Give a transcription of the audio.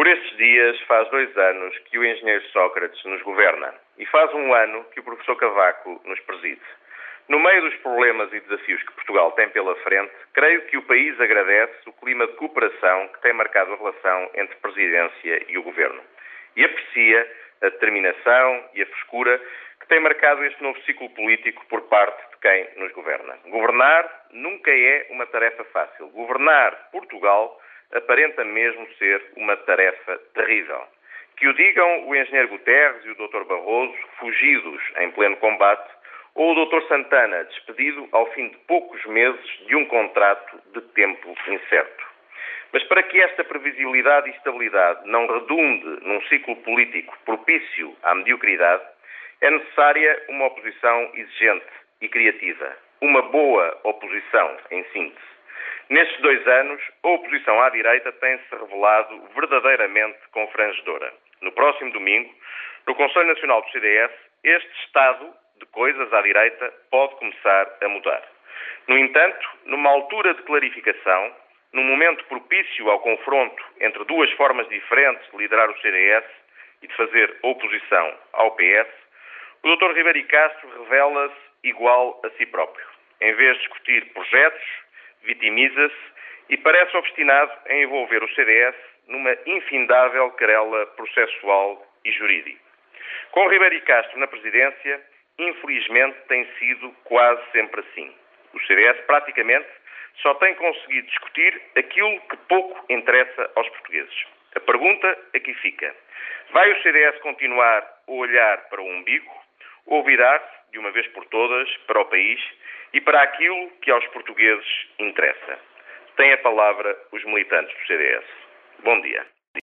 Por estes dias faz dois anos que o engenheiro Sócrates nos governa e faz um ano que o professor Cavaco nos preside. No meio dos problemas e desafios que Portugal tem pela frente, creio que o país agradece o clima de cooperação que tem marcado a relação entre presidência e o governo e aprecia a determinação e a frescura que tem marcado este novo ciclo político por parte de quem nos governa. Governar nunca é uma tarefa fácil. Governar Portugal aparenta mesmo ser uma tarefa terrível. Que o digam o engenheiro Guterres e o Dr. Barroso, fugidos em pleno combate, ou o Dr. Santana, despedido ao fim de poucos meses de um contrato de tempo incerto. Mas para que esta previsibilidade e estabilidade não redunde num ciclo político propício à mediocridade, é necessária uma oposição exigente e criativa. Uma boa oposição, em síntese. Nestes dois anos, a oposição à direita tem-se revelado verdadeiramente confrangedora. No próximo domingo, no Conselho Nacional do CDS, este estado de coisas à direita pode começar a mudar. No entanto, numa altura de clarificação, num momento propício ao confronto entre duas formas diferentes de liderar o CDS e de fazer oposição ao PS, o Dr. Ribeiro Castro revela-se igual a si próprio. Em vez de discutir projetos, vitimiza-se e parece obstinado em envolver o CDS numa infindável querela processual e jurídica. Com Ribeiro e Castro na presidência, infelizmente tem sido quase sempre assim. O CDS praticamente só tem conseguido discutir aquilo que pouco interessa aos portugueses. A pergunta aqui fica: vai o CDS continuar a olhar para o umbigo ou virar-se, de uma vez por todas, para o país e para aquilo que aos portugueses interessa? Tem a palavra os militantes do CDS. Bom dia.